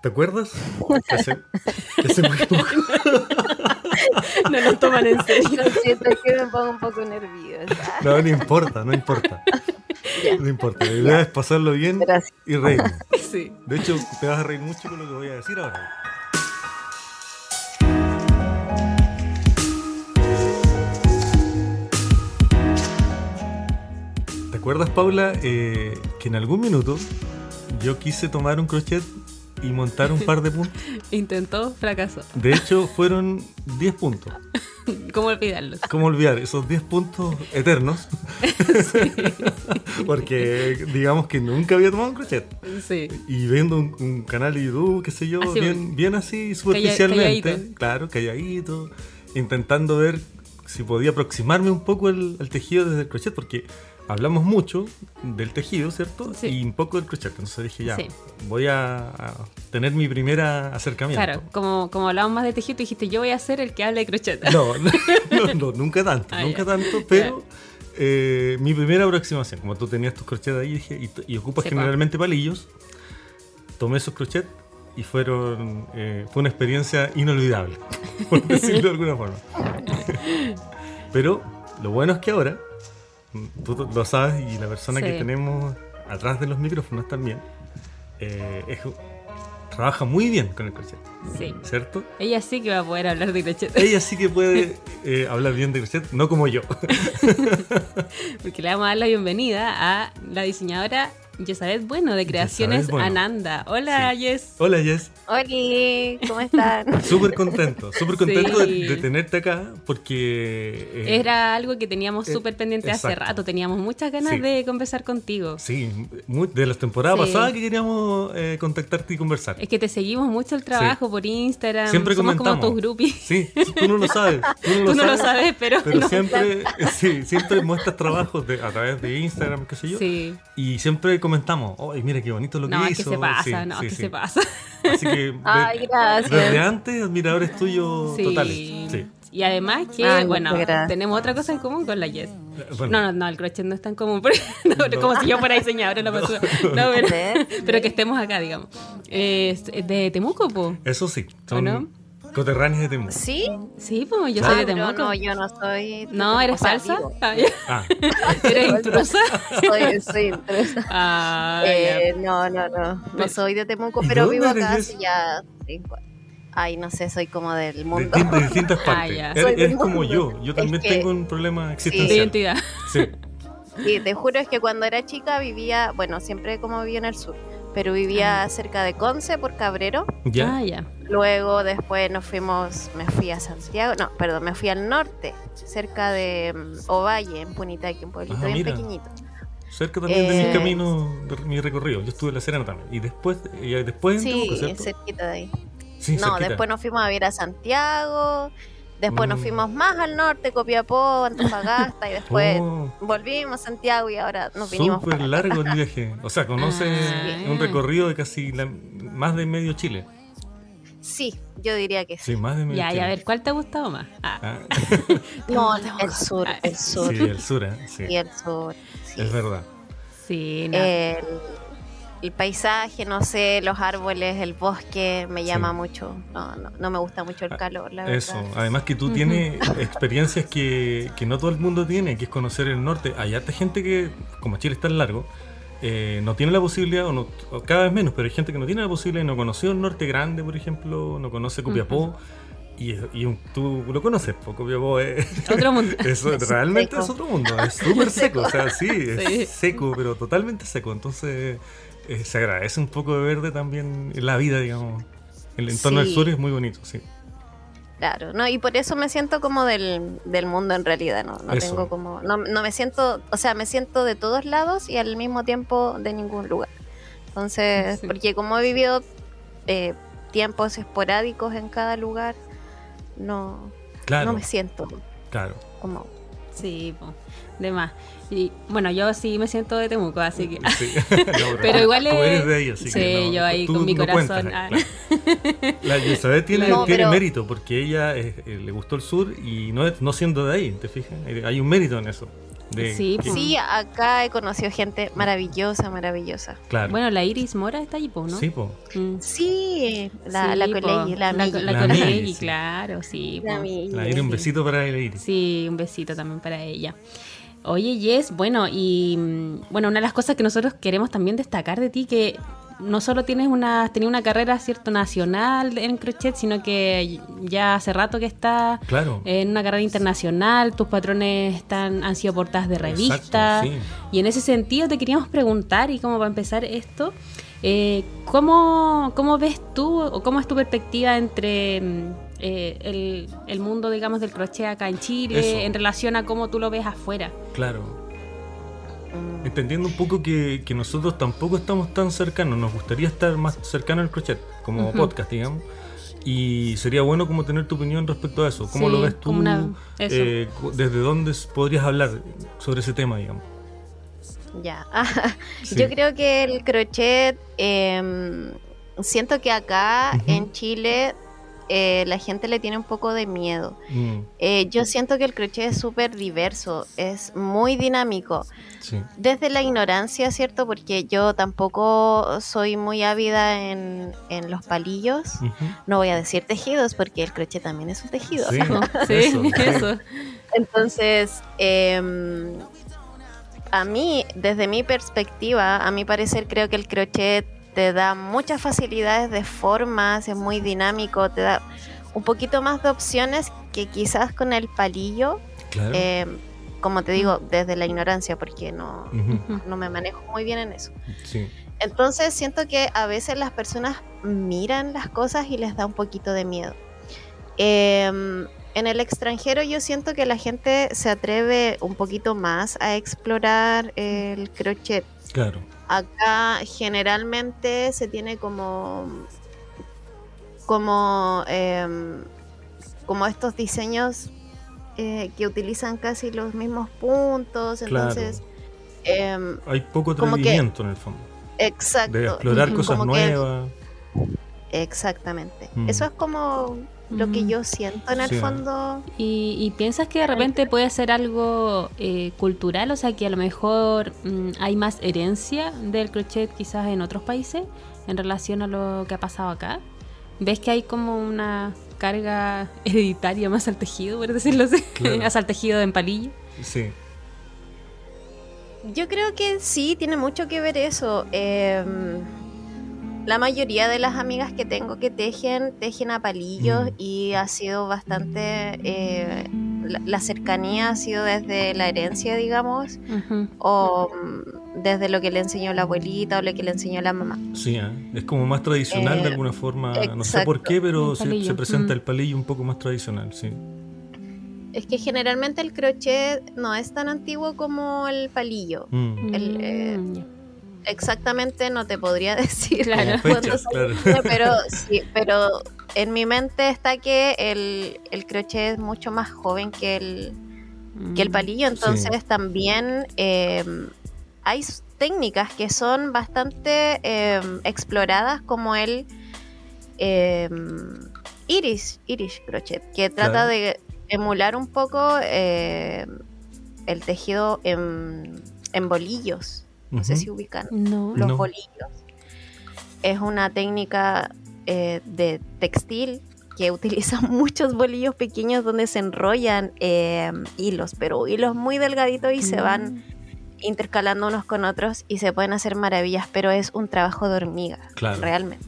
¿Te acuerdas? Ese, ese no lo toman en serio. Lo siento, es que me pongo un poco nerviosa. No, no importa, no importa. No importa. La idea es pasarlo bien Gracias. y reír. Sí. De hecho, te vas a reír mucho con lo que voy a decir ahora. ¿Te acuerdas, Paula, eh, que en algún minuto yo quise tomar un crochet y montar un par de puntos? Intentó, fracasó. De hecho, fueron 10 puntos. ¿Cómo olvidarlos? ¿Cómo olvidar esos 10 puntos eternos? Porque digamos que nunca había tomado un crochet. Sí. Y viendo un, un canal de YouTube, qué sé yo, Así, bien, bien así, superficialmente. calladito. Claro, calladito. Intentando ver si podía aproximarme un poco al, al tejido desde el crochet, porque hablamos mucho del tejido, ¿cierto? Sí. Y un poco del crochet. Entonces dije, ya, Sí. voy a, a tener mi primera acercamiento. Claro, como, como hablábamos más de tejido, tú dijiste, yo voy a ser el que hable de crochet. No, no, no, nunca tanto, Ah, nunca tanto, pero eh, mi primera aproximación, como tú tenías tus crochets ahí dije, y, ocupas generalmente palillos, tomé esos crochets y fueron eh, fue una experiencia inolvidable, por decirlo de alguna forma. pero lo bueno es que ahora, tú lo sabes y la persona que tenemos atrás de los micrófonos también, eh, es- trabaja muy bien con el crochet, Sí. ¿cierto? Ella sí que va a poder hablar de crochet. Ella sí que puede eh, hablar bien de crochet, no como yo. Porque le vamos a dar la bienvenida a la diseñadora Yesabeth Bueno de Creaciones Bueno. Ananda. Hola, Sí. Yes. Hola Jess, Oli, ¿cómo están? súper contento, súper contento Sí. de, de tenerte acá porque... eh, Era algo que teníamos eh, súper pendiente hace rato. Teníamos muchas ganas Sí. de conversar contigo. Sí, muy- de las temporadas Sí. pasadas que queríamos eh, contactarte y conversar. Es que te seguimos mucho el trabajo por Instagram. Siempre Somos comentamos. como tus groupies. Sí, tú no lo sabes. Tú no lo, Tú no lo sabes, pero, Pero no. siempre, sí, siempre muestras trabajos de- a través de Instagram, qué sé yo. Sí. Y siempre comentamos, ¡ay, mira qué bonito lo que No, hizo! que se pasa, Sí, no, sí, que sí. se pasa. Así que de- Ay, gracias. desde antes, admiradores tuyos Sí. totales. Sí. Y además que, Ay, bueno, tenemos otra cosa en común con la Yes. Bueno, No, no, no, el crochet no es tan común. porque- no, No. Como si yo fuera diseñadora. No, no, pero, pero que estemos acá, digamos. Es de Temuco, po. Eso sí, ¿O son no? coterráneos de Temuco. ¿Sí? Sí, pues yo Ah, soy de pero Temuco. no, yo no soy... No, ¿eres o sea, falsa? Ah. Ah, ¿Eres intrusa? Soy, soy intrusa. Ah, Eh, no, no, no. No soy de Temuco, ¿Y pero vivo acá hace ya... cinco- Ay, no sé, soy como del de, mundo. de distintas Ah, partes. eres como yo. Yo Es también que- tengo un problema De existencial. identidad. Sí. Sí, te juro es que cuando era chica vivía, bueno, siempre como vivía en el sur, pero vivía cerca de Conce por Cabrero. ¿Ya? Ah, ya. Luego después nos fuimos, me fui a Santiago, no, perdón, me fui al norte, cerca de mm, Ovalle, en Punitaqui, un pueblito Ah, bien mira. pequeñito. Cerca también de mis Eh, caminos, de mi recorrido. Yo estuve en La Serena también. Y después, y después en Sí, Temuco, ¿cierto? cerquita de ahí. Sí, no, cerquita. después nos fuimos a vivir a Santiago, después nos Mm. fuimos más al norte, Copiapó, Antofagasta, y después Oh, volvimos a Santiago y ahora nos vinimos súper largo el viaje. O sea, conoce Ah. un recorrido de casi la- más de medio Chile. Sí, yo diría que sí. Sí, más de medio Ya, Chile. y a ver, ¿cuál te ha gustado más? Ah, Ah, No, el sur, el sur. sí, el sur, ¿eh? sí. Y el sur. sí. Es verdad. sí, no. el, el paisaje, no sé, los árboles, el bosque, me llama Sí. mucho. No, no, no me gusta mucho el Ah, calor, la verdad. Eso, además que tú tienes experiencias que, que no todo el mundo tiene, que es conocer el norte. Hay harta gente que, como Chile es tan largo, eh, no tiene la posibilidad, o, no- o cada vez menos, pero hay gente que no tiene la posibilidad y no conoció el norte grande, por ejemplo, no conoce Copiapó. Y, y un- tú lo conoces, Copiapó es, Otro mundo. eso Es realmente seco. es otro mundo, es súper seco, o sea, sí, es Sí. seco, pero totalmente seco. Entonces eh, se agradece un poco de verde también en la vida, digamos. El entorno del sur es muy bonito, sí. Claro, no, y por eso me siento como del, del mundo en realidad, no, no Eso. tengo como, no, no me siento, o sea, me siento de todos lados y al mismo tiempo de ningún lugar. Entonces, Sí. porque como he vivido eh, tiempos esporádicos en cada lugar, no, Claro, no me siento claro. como... Sí, po, de más. Y bueno, yo sí me siento de Temuco, así que. Sí. No, Pero igual tú es- eres de ahí, así sí, que no, yo ahí con mi no corazón, cuentas, ah. claro. La Elizabeth tiene, No, tiene pero- mérito porque ella eh, eh, le gustó el sur y no, es- no siendo de ahí, ¿te fijas? Eh, Hay un mérito en eso. De, Sí, que- pues. Sí, acá he conocido gente maravillosa, maravillosa. claro. Bueno, la Iris Mora está allí, po, ¿no? Sí, po. Mm. Sí, la, Sí, la po. colegui, la la, la La sí. claro, sí. La. La Iris, un besito para el Iris. Sí, un besito también para ella. Oye, Jess, bueno, y mm, bueno, una de las cosas que nosotros queremos también destacar de ti, que no solo tienes una, una carrera cierto nacional en crochet, sino que ya hace rato que estás Claro. en una carrera internacional, tus patrones están, han sido portadas de revistas. Y en ese sentido te queríamos preguntar, y como para empezar esto, eh, ¿cómo, ¿cómo ves tú o cómo es tu perspectiva entre mm, eh, el, el mundo, digamos, del crochet acá en Chile Eso. en relación a cómo tú lo ves afuera? Claro. Entendiendo un poco que, que nosotros tampoco estamos tan cercanos, nos gustaría estar más cercanos al crochet, como podcast, digamos. Y sería bueno como tener tu opinión respecto a eso. ¿Cómo Sí, lo ves tú? una-. Eh, ¿Desde dónde podrías hablar sobre ese tema, digamos? Ya. Sí. Yo creo que el crochet, em, siento que acá en Chile eh, la gente le tiene un poco de miedo. Mm, Eh, yo siento que el crochet es súper diverso, es muy dinámico. sí. Desde la ignorancia, ¿cierto? Porque yo tampoco soy muy ávida en, en los palillos. No voy a decir tejidos porque el crochet también es un tejido. Sí, Sí, eso, sí. eso. Entonces, em, a mí, desde mi perspectiva, a mi parecer, creo que el crochet te da muchas facilidades de formas, es muy dinámico, te da un poquito más de opciones que quizás con el palillo, Claro. em, como te digo, desde la ignorancia, porque no, no me manejo muy bien en eso. Sí. Entonces siento que a veces las personas miran las cosas y les da un poquito de miedo. Em, en el extranjero yo siento que la gente se atreve un poquito más a explorar el crochet. Claro. Acá generalmente se tiene como como em, como estos diseños eh, que utilizan casi los mismos puntos. Claro. Entonces, em, Hay poco que- atrevimiento en el fondo. exacto. De explorar cosas que- nuevas. Exactamente. Mm. Eso es como lo que Mm. yo siento en el Sí, fondo. ¿Y, y piensas que de repente puede ser algo eh, cultural? O sea, que a lo mejor mm, hay más herencia del crochet quizás en otros países en relación a lo que ha pasado acá. ¿Ves que hay como una carga hereditaria más al tejido, por decirlo así? Claro. más al tejido en palillo. Sí. Yo creo que sí, tiene mucho que ver eso. Em, la mayoría de las amigas que tengo que tejen, tejen a palillos Mm. y ha sido bastante... eh, la, la cercanía ha sido desde la herencia, digamos, o mm, desde lo que le enseñó la abuelita o lo que le enseñó la mamá. Sí, ¿eh? es como más tradicional Eh, de alguna forma. No sé por qué, pero se, se presenta mm. el palillo un poco más tradicional, sí. Es que generalmente el crochet no es tan antiguo como el palillo. Mm. El, eh, Mm. Exactamente no te podría decir Claro. Fechas, pero sí, pero en mi mente está que el, el crochet es mucho más joven que el, que el Mm. palillo, entonces también eh, hay técnicas que son bastante eh, exploradas como el eh, iris, iris crochet, que trata Claro. de emular un poco eh, el tejido en, en bolillos. No sé si ubican No. los No. bolillos. Es una técnica eh, de textil que utiliza muchos bolillos pequeños donde se enrollan eh, hilos, pero hilos muy delgaditos y se van intercalando unos con otros y se pueden hacer maravillas, pero es un trabajo de hormiga, Claro. realmente.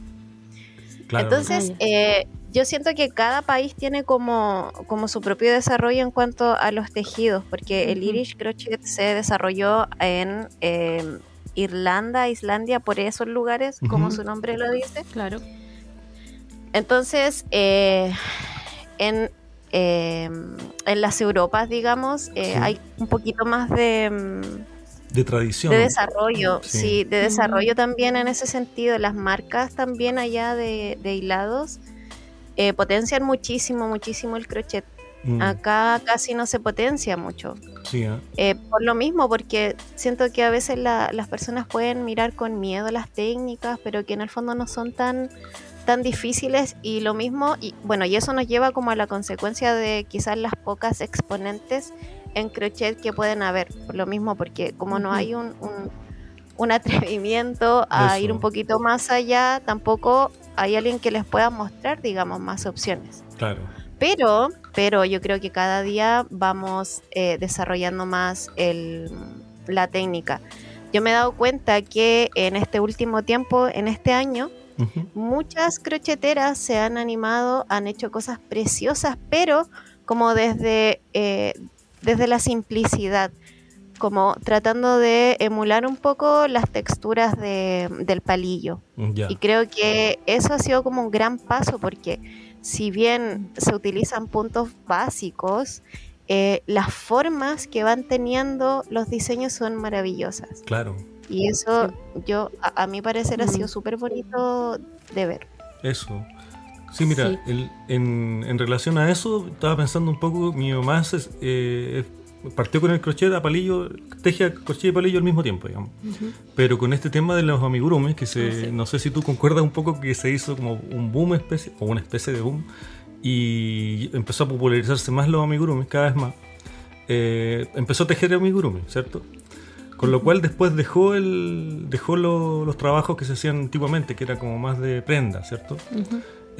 Claro. Entonces, eh, yo siento que cada país tiene como, como su propio desarrollo en cuanto a los tejidos, porque el. Irish Crochet se desarrolló en eh, Irlanda, Islandia, por esos lugares, como su nombre lo dice. Claro. Entonces, eh, en, eh, en las Europas, digamos, eh, Sí. hay un poquito más de... mm, de tradición. de desarrollo, Sí. sí, de desarrollo también en ese sentido. Las marcas también allá de, de hilados eh, potencian muchísimo, muchísimo el crochet. Mm, Acá casi no se potencia mucho. sí, ¿eh? Eh, por lo mismo, porque siento que a veces la- las personas pueden mirar con miedo las técnicas, pero que en el fondo no son tan tan difíciles y lo mismo y bueno y eso nos lleva como a la consecuencia de quizás las pocas exponentes en crochet que pueden haber. Por lo mismo, porque como no hay un, un, atrevimiento a ir un poquito más allá, tampoco hay alguien que les pueda mostrar, digamos, más opciones. Claro. Pero, pero yo creo que cada día vamos eh, desarrollando más el, la técnica. Yo me he dado cuenta que en este último tiempo, en este año, muchas crocheteras se han animado, han hecho cosas preciosas, pero como desde, eh, desde la simplicidad, como tratando de emular un poco las texturas de, del palillo. Y creo que eso ha sido como un gran paso porque si bien se utilizan puntos básicos, eh, las formas que van teniendo los diseños son maravillosas. Claro. Y eso, yo, a, mi parecer, ha sido súper bonito de ver. Eso. Sí, mira, en, en, relación a eso, estaba pensando un poco, mi mamá eh, partió con el crochet a palillo, teje crochet y palillo al mismo tiempo, digamos. Pero con este tema de los amigurumis, que se, ah, no sé si tú concuerdas un poco que se hizo como un boom especie, o una especie de boom, y empezó a popularizarse más los amigurumis, cada vez más. Eh, empezó a tejer amigurumi, ¿cierto? Con lo cual después dejó el dejó los trabajos que se hacían antiguamente, que era como más de prenda, ¿cierto?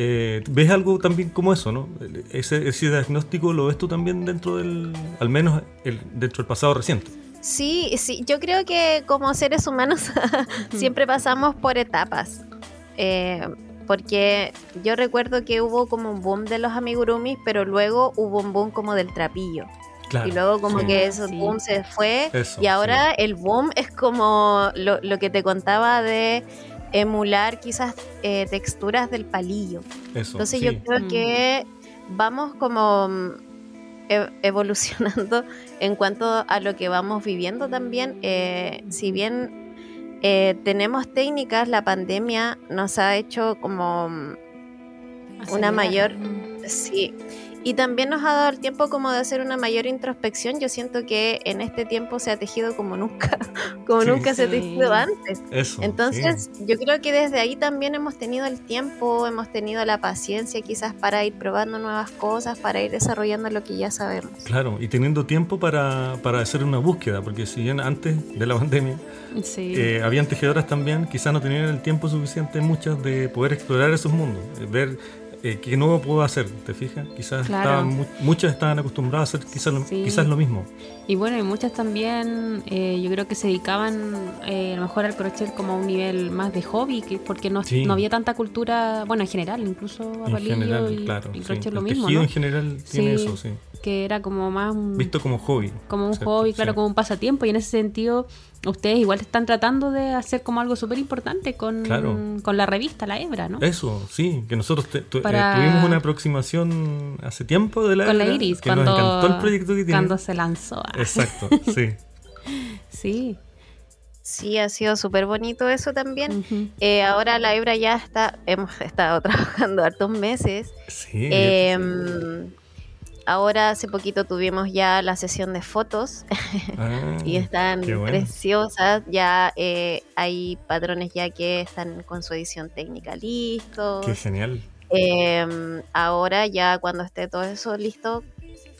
Eh, ¿Ves algo también como eso, no? Ese, ese, diagnóstico lo ves tú también dentro del, al menos el, dentro del pasado reciente. Sí, sí, yo creo que como seres humanos siempre pasamos por etapas. Eh, porque yo recuerdo que hubo como un boom de los amigurumis, pero luego hubo un boom como del trapillo. y luego como que ese boom se fue y ahora el boom es como lo, lo, que te contaba de emular quizás eh, texturas del palillo. Entonces yo creo que vamos como mm, e, evolucionando en cuanto a lo que vamos viviendo también. Eh, si bien eh, tenemos técnicas, la pandemia nos ha hecho como una mayor... Sí, y también nos ha dado el tiempo como de hacer una mayor introspección. Yo siento que en este tiempo se ha tejido como nunca, como nunca se ha tejido antes. Entonces, yo creo que desde ahí también hemos tenido el tiempo, hemos tenido la paciencia quizás para ir probando nuevas cosas, para ir desarrollando lo que ya sabemos. Claro, y teniendo tiempo para, para hacer una búsqueda, porque si bien antes de la pandemia eh, habían tejedoras también, quizás no tenían el tiempo suficiente muchas de poder explorar esos mundos, ver eh, ¿qué nuevo puedo hacer? ¿Te fijas? Quizás muchas estaban acostumbradas a hacer quizás, lo, quizás lo mismo. Y bueno, y muchas también eh, yo creo que se dedicaban eh, a lo mejor al crochet como a un nivel más de hobby, que, porque no, no había tanta cultura, bueno, en general, incluso a palillo general, y, claro, crochet lo mismo. en general tiene eso, sí. Que era como más Visto como hobby. Como un hobby, claro, como un pasatiempo, y en ese sentido ustedes igual están tratando de hacer como algo súper importante con, con, la revista, la Hebra, ¿no? Eso, sí, que nosotros eh, tuvimos una aproximación hace tiempo de la Con la Iris, que cuando, nos encantó el proyecto que tiene. Cuando se lanzó. Exacto, sí. sí. Sí, ha sido súper bonito eso también. Eh, ahora la Hebra ya está, hemos estado trabajando hartos meses. Sí. Eh, Ahora hace poquito tuvimos ya la sesión de fotos ah, y están preciosas. Ya eh, hay patrones ya que están con su edición técnica listos. Qué genial. Em, ahora ya cuando esté todo eso listo,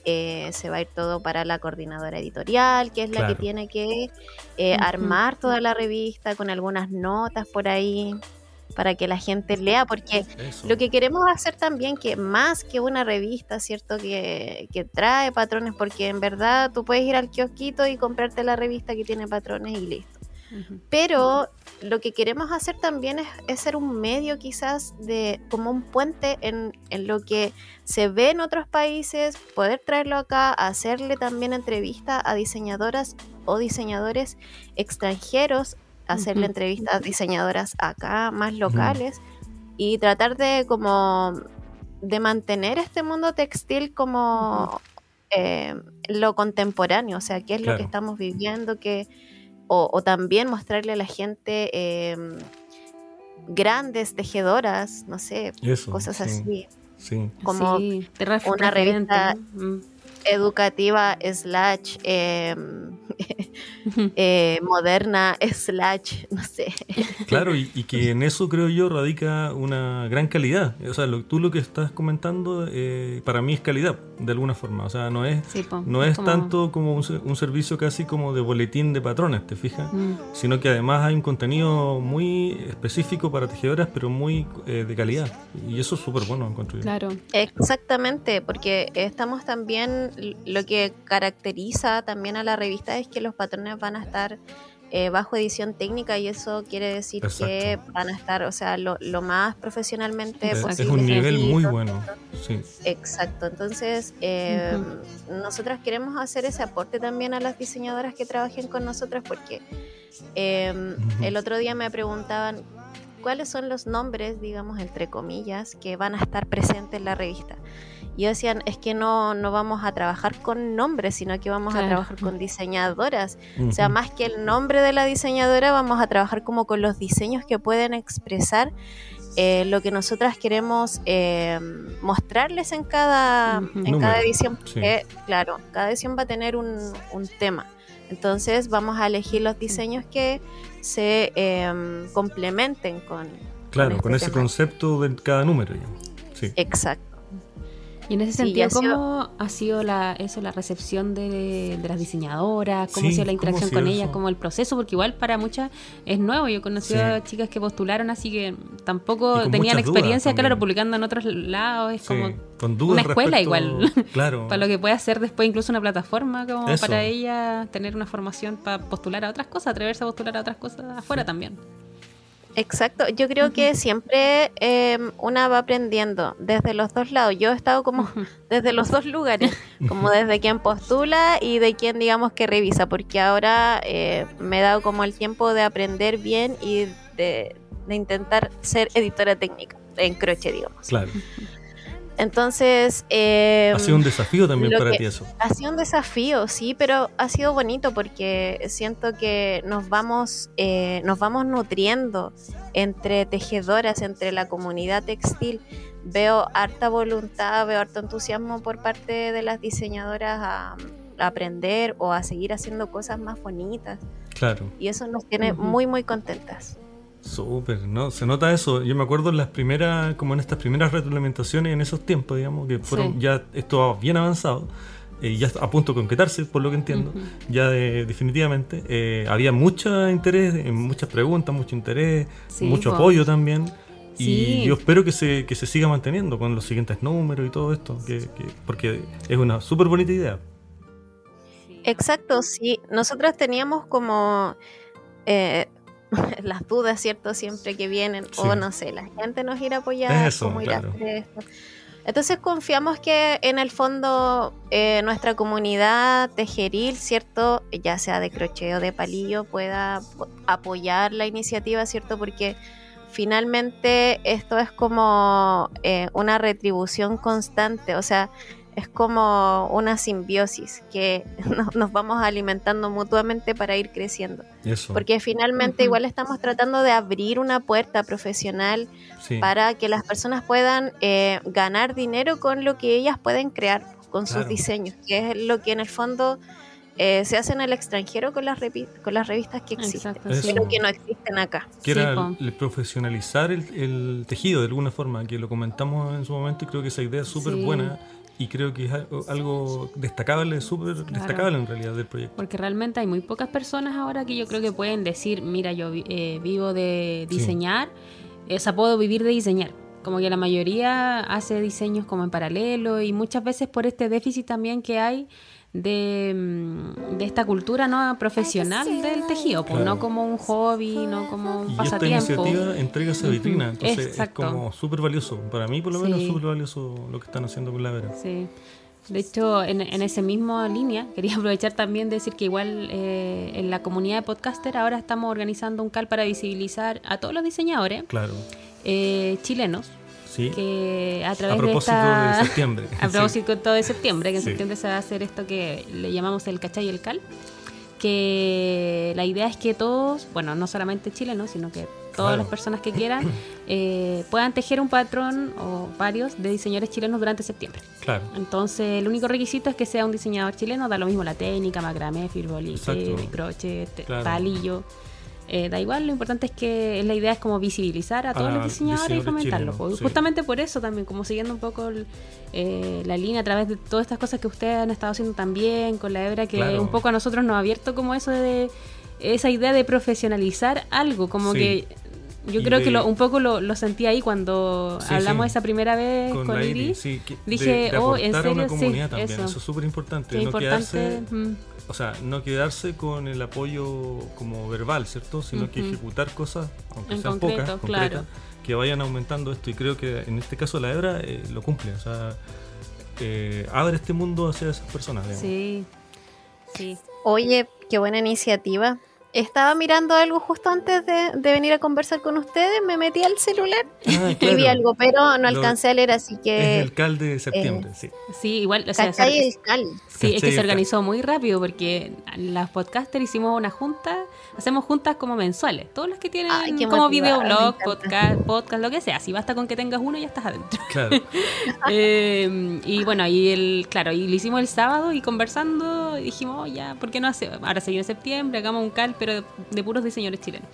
eh, se va a ir todo para la coordinadora editorial, que es la que tiene que eh, armar toda la revista con algunas notas por ahí para que la gente lea, porque lo que queremos hacer también, que más que una revista, ¿cierto? Que, que, trae patrones, porque en verdad tú puedes ir al kiosquito y comprarte la revista que tiene patrones y listo. Pero lo que queremos hacer también es, ser un medio quizás de como un puente en, en, lo que se ve en otros países, poder traerlo acá, hacerle también entrevista a diseñadoras o diseñadores extranjeros hacerle entrevistas a diseñadoras acá, más locales, y tratar de como de mantener este mundo textil como eh, lo contemporáneo, o sea, qué es lo que estamos viviendo, que, o, también mostrarle a la gente em, grandes tejedoras, no sé, cosas así. Como una revista educativa slash em, eh, moderna, slash, no sé. Claro, y, que en eso creo yo radica una gran calidad. O sea, lo, tú lo que estás comentando eh, para mí es calidad, de alguna forma. O sea, no es, no es, tanto como un, servicio casi como de boletín de patrones, ¿te fijas? Mm. Sino que además hay un contenido muy específico para tejedoras, pero muy eh, de calidad. Y eso es súper bueno, encuentro yo. Claro. Exactamente, porque estamos también, lo que caracteriza también a la revista es que los patrones van a estar eh, bajo edición técnica y eso quiere decir que van a estar, o sea, lo, más profesionalmente es, posible. Es un nivel muy bueno. Sí. Exacto, entonces eh, nosotras queremos hacer ese aporte también a las diseñadoras que trabajen con nosotras porque em, el otro día me preguntaban cuáles son los nombres, digamos, entre comillas, que van a estar presentes en la revista. Y decían, es que no, no vamos a trabajar con nombres, sino que vamos a trabajar con diseñadoras. O sea, más que el nombre de la diseñadora, vamos a trabajar como con los diseños que pueden expresar eh, lo que nosotras queremos eh, mostrarles en cada, en cada edición. Porque, claro, cada edición va a tener un, un tema. Entonces vamos a elegir los diseños que se em, complementen con... Claro, con, este ese concepto de cada número. Sí. Exacto. Y en ese sentido, ¿cómo ha sido la, eso, la recepción de, las diseñadoras? ¿Cómo ha sido la interacción con ellas? ¿Cómo el proceso? Porque igual para muchas es nuevo. Yo conocí a chicas que postularon, así que tampoco tenían experiencia, claro, publicando en otros lados. Es como una escuela igual. Claro. para lo que puede hacer después incluso una plataforma como para ella tener una formación para postular a otras cosas, atreverse a postular a otras cosas afuera también. Exacto, yo creo que siempre em, una va aprendiendo desde los dos lados. Yo he estado como desde los dos lugares, como desde quien postula y de quien digamos que revisa, porque ahora eh, me he dado como el tiempo de aprender bien y de, de intentar ser editora técnica en crochet, digamos. Claro. Entonces... Eh, ha sido un desafío también para ti eso. Ha sido un desafío, sí, pero ha sido bonito porque siento que nos vamos, eh, nos vamos nutriendo entre tejedoras, entre la comunidad textil. Veo harta voluntad, veo harto entusiasmo por parte de las diseñadoras a, aprender o a seguir haciendo cosas más bonitas. Claro. Y eso nos tiene muy, muy contentas. Súper, ¿no? Se nota eso. Yo me acuerdo en las primeras, como en estas primeras reglamentaciones en esos tiempos, digamos, que fueron ya esto bien avanzado, eh, ya a punto de concretarse, por lo que entiendo, ya definitivamente. Eh, había mucho interés, muchas preguntas, mucho interés, mucho apoyo también. Y yo espero que se, que se siga manteniendo con los siguientes números y todo esto, que, porque es una súper bonita idea. Exacto, sí. Nosotros teníamos como... Eh, las dudas, ¿cierto? Siempre que vienen, o no sé, la gente nos irá a apoyar, cómo irá a hacer esto. Entonces confiamos que en el fondo eh, nuestra comunidad tejeril, ¿cierto? Ya sea de crochet o de palillo, pueda apoyar la iniciativa, ¿cierto? Porque finalmente esto es como eh, una retribución constante, o sea, es como una simbiosis que nos vamos alimentando mutuamente para ir creciendo. Porque finalmente igual estamos tratando de abrir una puerta profesional para que las personas puedan eh, ganar dinero con lo que ellas pueden crear, con sus diseños, que es lo que en el fondo... Eh, se hace en el extranjero con las, con las revistas que existen, pero que no existen acá. Que profesionalizar el, el, tejido de alguna forma, que lo comentamos en su momento y creo que esa idea es súper buena y creo que es algo destacable, súper destacable en realidad del proyecto. Porque realmente hay muy pocas personas ahora que yo creo que pueden decir, mira, yo eh, vivo de diseñar, o sea, puedo vivir de diseñar. Como que la mayoría hace diseños como en paralelo y muchas veces por este déficit también que hay de, mm, de, esta cultura no profesional del tejido, pues no como un hobby, no como un pasatiempo. esta iniciativa entrega esa vitrina, entonces es como súper valioso, para mí por lo menos súper valioso lo que están haciendo con la vera. Sí. De hecho, en, en esa misma línea, quería aprovechar también de decir que igual eh, en la comunidad de podcaster ahora estamos organizando un cal para visibilizar a todos los diseñadores claro. eh, chilenos que a través propósito de, septiembre. a propósito de septiembre, que en septiembre se va a hacer esto que le llamamos el cachay y el cal, que la idea es que todos, bueno, no solamente chilenos, sino que todas las personas que quieran eh, puedan tejer un patrón o varios de diseñadores chilenos durante septiembre. Claro. Entonces, el único requisito es que sea un diseñador chileno, da lo mismo la técnica, macramé, Exacto. crochet, Claro. palillo. Eh, da igual, lo importante es que la idea es como visibilizar a todos A los diseñadores y fomentarlo. chilenos, sí. Justamente por eso también, como siguiendo un poco el- eh, la línea a través de todas estas cosas que ustedes han estado haciendo también con la hebra, que Claro. un poco a nosotros nos ha abierto como eso de esa idea de profesionalizar algo, como Sí. que yo Y creo de- que lo, un poco lo, lo sentí ahí cuando Sí, hablamos sí. esa primera vez con, la Iris. sí, que- Dije, de, de oh, ¿en aportar a una serio? Sí, comunidad también, eso. eso, es súper importante, no importante. quedarse, mm, o sea, no quedarse con el apoyo como verbal, ¿cierto? Sino que ejecutar cosas, aunque En sean concreto, pocas, claro. concretas, que vayan aumentando esto y creo que en este caso la hebra eh, lo cumple, o sea, eh, abre este mundo hacia esas personas. digamos. Sí, sí. Oye, qué buena iniciativa. Estaba mirando algo justo antes de, de venir a conversar con ustedes, me metí al celular Ah, y vi algo, pero no Lo- alcancé a leer, así Es que... el CAL de septiembre, sí. Sí, igual, o sea, ¿Cachai se- el cal? sí, es que se organizó muy rápido porque las podcasters hicimos una junta, hacemos juntas como mensuales, todos los que tienen Ay, como videoblog, podcast, podcast, lo que sea, si basta con que tengas uno ya estás adentro. Claro. Eh, y bueno, y el, claro, y lo hicimos el sábado y conversando dijimos, oh, ya, ¿por qué no hace? Ahora se viene septiembre, hagamos un cal, pero de, puros diseñadores chilenos.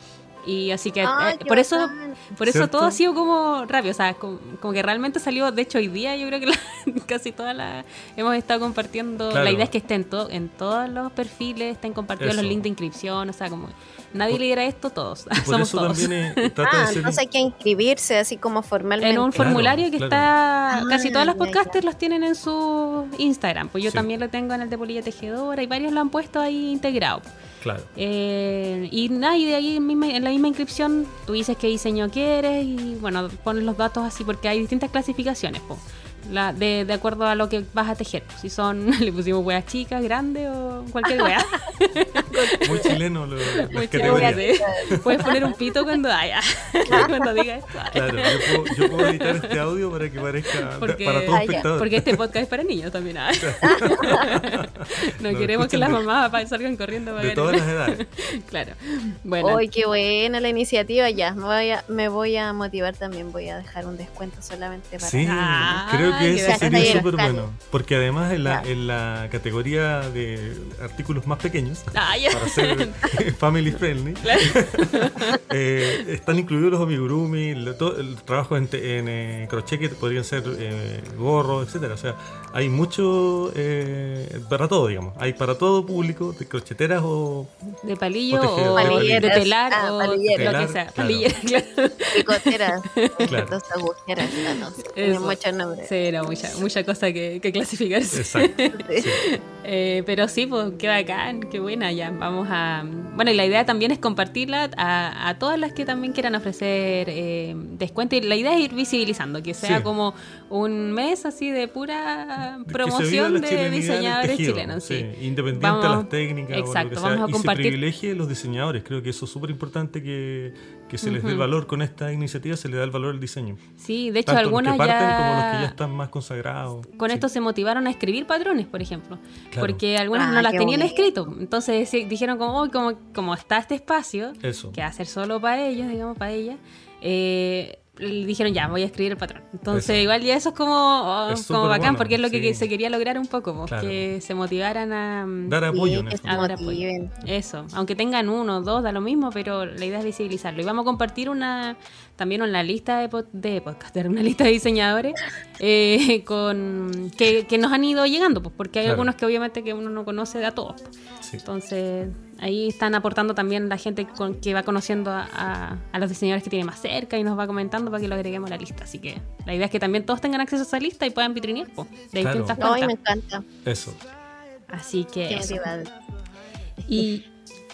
Y así que Ay, eh, por eso por eso todo ha sido como rápido, o sea, como, como que realmente salió, de hecho hoy día yo creo que la- casi todas las hemos estado compartiendo, Claro. la idea es que esté en, to- en todos los perfiles, estén compartidos los links de inscripción, o sea, como nadie Por- lidera esto, todos, Y por somos eso todos. también eh, trata Ah, de ser entonces hay que inscribirse así como formalmente. En un Claro, formulario que claro. está. Ah, casi todas las podcasters los tienen en su Instagram. Pues yo Sí. también lo tengo en el de Polilla Tejedora y varios lo han puesto ahí integrado. Claro. Eh, y nada, y de ahí misma- en la misma inscripción tú dices qué diseño quieres y bueno, pones los datos así porque hay distintas clasificaciones. po. La, de, de acuerdo a lo que vas a tejer. Si son, le pusimos weas chicas, grandes o cualquier wea. Muy chileno lo, las Muy categorías. sí. Puedes poner un pito cuando haya. cuando diga esto. Claro, yo puedo, yo puedo editar este audio para que parezca Porque- para todo Ah, ya. espectador. Porque este podcast es para niños también. ¿ah? no, queremos que las mamás salgan corriendo para de todas las edades. Claro. Bueno, ¡Ay, qué buena la iniciativa! Ya, me voy, a, me voy a motivar también. Voy a dejar un descuento solamente para. Sí, Ah, creo que sería súper bueno. Porque además en la, en la categoría de artículos más pequeños, Ah, para ser family friendly, eh, están incluidos los amigurumi, todo el trabajo en, te- en, eh, crochet que podrían ser eh, gorros, etcétera. O sea, hay mucho eh, para todo, digamos. Hay para todo público, de crocheteras o de palillo O o de de telar Ah, o palilleras. lo que sea. claro. Palillera, claro. Picoteras, Claro. dos agujeras, no, no muchos nombres. Sí, era mucha, mucha cosa que, que clasificarse. Exacto. Sí. Eh, pero sí, pues qué bacán, qué buena ya. Vamos a. Bueno, y la idea también es compartirla a, a todas las que también quieran ofrecer eh, descuento. Y la idea es ir visibilizando, que sea Sí. como un mes así de pura promoción de diseñadores chilenos. Sí. Independiente Vamos- de las técnicas o exacto, lo que vamos sea, a y compartir- se privilegie los diseñadores. Creo que eso es súper importante que, que se les dé el Ujú. valor con esta iniciativa, se le da el valor al diseño. Sí, de hecho, Tanto algunas los que parten ya. como los que ya están más consagrados. Con Sí. esto se motivaron a escribir patrones, por ejemplo. Claro. Porque algunas Ah, no las tenían bonito. escrito. Entonces sí, dijeron como, "Uy, como, como está este espacio, Eso. que va a ser solo para ellos, digamos, para ellas, eh, dijeron ya, voy a escribir el patrón. Entonces Eso. igual ya eso es como, oh, Es como bacán, bueno, porque es lo que sí. se quería lograr un poco, pues, Claro. que se motivaran a... Dar apoyo Sí, en A dar apoyo. Eso, aunque tengan uno o dos, da lo mismo, pero la idea es visibilizarlo. Y vamos a compartir una también una lista de, pod- de podcasters, una lista de diseñadores eh, con que, que nos han ido llegando, pues, porque hay Claro. algunos que obviamente que uno no conoce de a todos. pues. Sí. Entonces, ahí están aportando también la gente con, que va conociendo a, a- a los diseñadores que tiene más cerca y nos va comentando para que lo agreguemos a la lista. Así que la idea es que también todos tengan acceso a esa lista y puedan vitrinear pues, de Claro. distintas Ay, me cuentas. encanta. Eso. Así que Qué eso. Y,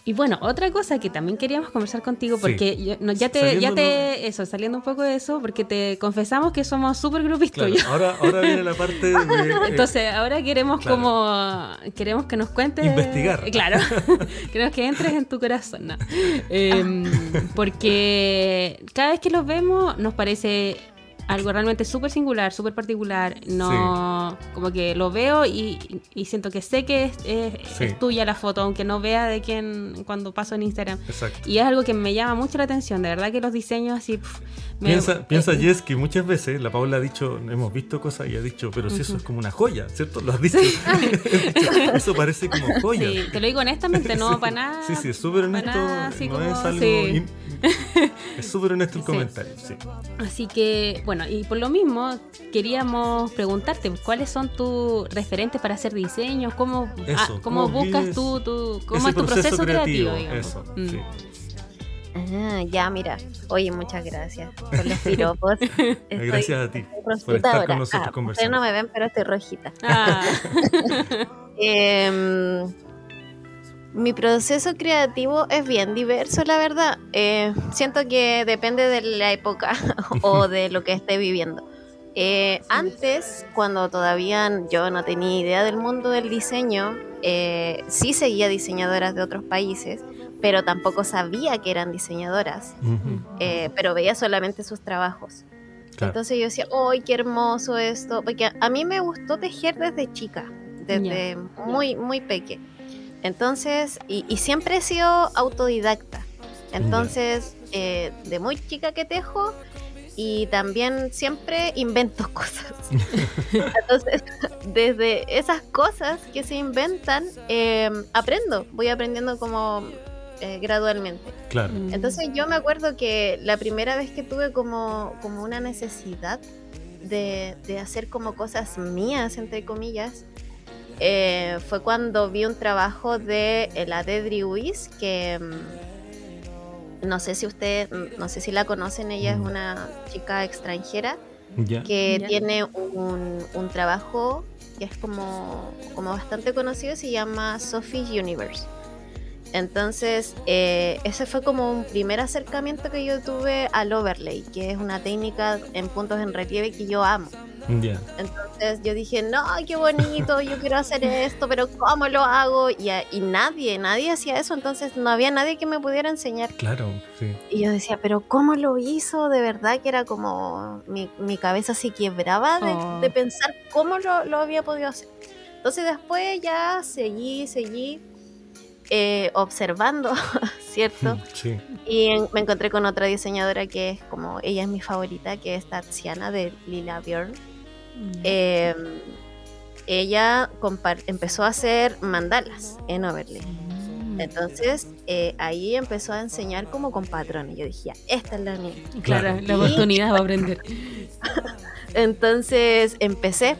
y bueno, otra cosa que también queríamos conversar contigo, Sí. porque yo- no, ya te, ya Saliendo, te, eso, saliendo un poco de eso, porque te confesamos que somos súper grupistas. Claro. Ahora, ahora viene la parte de. eh, Entonces, ahora queremos claro. como queremos que nos cuentes Investigar. Claro. queremos que entres en tu corazón, ¿no? Em, porque cada vez que los vemos nos parece algo realmente súper singular, súper particular. No, como que lo veo y, y siento que sé que es, es- Sí. es tuya la foto, aunque no vea de quién cuando paso en Instagram. Exacto. Y es algo que me llama mucho la atención, de verdad que los diseños así... pf, me- Piensa, piensa eh, Jess, que muchas veces la Paula ha dicho, hemos visto cosas y ha dicho, pero si eso es como una joya, ¿cierto? Lo has dicho. eso parece como joya. Sí, te lo digo honestamente, no para nada. Sí, sí, es súper honesto. nada, no como- es algo. sí. in- es súper honesto el Sí. comentario, sí. Así que, bueno, y por lo mismo, queríamos preguntarte, ¿cuáles son tus referentes para hacer diseños? ¿Cómo, Eso, ah, cómo ¿cómo buscas tú, tu, cómo es tu proceso creativo? digamos? Eso, Mm. sí. Ah, ya, mira. Oye, muchas gracias por los piropos. Estoy Gracias a ti por estar con nosotros Ah, ustedes conversando. no me ven, pero estoy rojita. Ah, Em, mi proceso creativo es bien diverso, la verdad. Eh, siento que depende de la época o de lo que esté viviendo. Eh, antes, cuando todavía yo no tenía idea del mundo del diseño, eh, sí seguía diseñadoras de otros países, pero tampoco sabía que eran diseñadoras, eh, pero veía solamente sus trabajos. claro. Entonces yo decía, ¡ay, qué hermoso esto! Porque a, mí me gustó tejer desde chica, desde muy, muy peque. Entonces, y, y siempre he sido autodidacta. Entonces, eh, de muy chica que tejo y también siempre invento cosas. Entonces, desde esas cosas que se inventan, eh, aprendo, voy aprendiendo como eh, gradualmente. claro. mm. Entonces yo me acuerdo que la primera vez que tuve como, como una necesidad de, de hacer como cosas mías, entre comillas, eh, fue cuando vi un trabajo de eh, la Dedri Uis, que mm, no sé si usted, mm, no sé si la conocen, ella es Mm. una chica extranjera que tiene un, un trabajo que es como, como bastante conocido, se llama Sophie's Universe. Entonces, eh, ese fue como un primer acercamiento que yo tuve al overlay, que es una técnica en puntos en relieve que yo amo. Entonces yo dije, no, qué bonito, yo quiero hacer esto, pero ¿cómo lo hago? Y, a- y nadie, nadie hacía eso, entonces no había nadie que me pudiera enseñar. Claro, sí. Y yo decía, pero ¿cómo lo hizo? De verdad que era como mi, mi cabeza se quebraba de, Oh. de pensar cómo lo, lo había podido hacer. Entonces después ya seguí, seguí eh, observando, ¿cierto? Sí. Y en- me encontré con otra diseñadora que es como, ella es mi favorita, que es Tatsiana de Lila Bjorn. Eh, ella empezó a hacer mandalas en Overlay. Mm. Entonces eh, ahí empezó a enseñar como con patrones. Yo dije, "Ya, esta es la mía. Claro, la oportunidad va a aprender. Entonces empecé.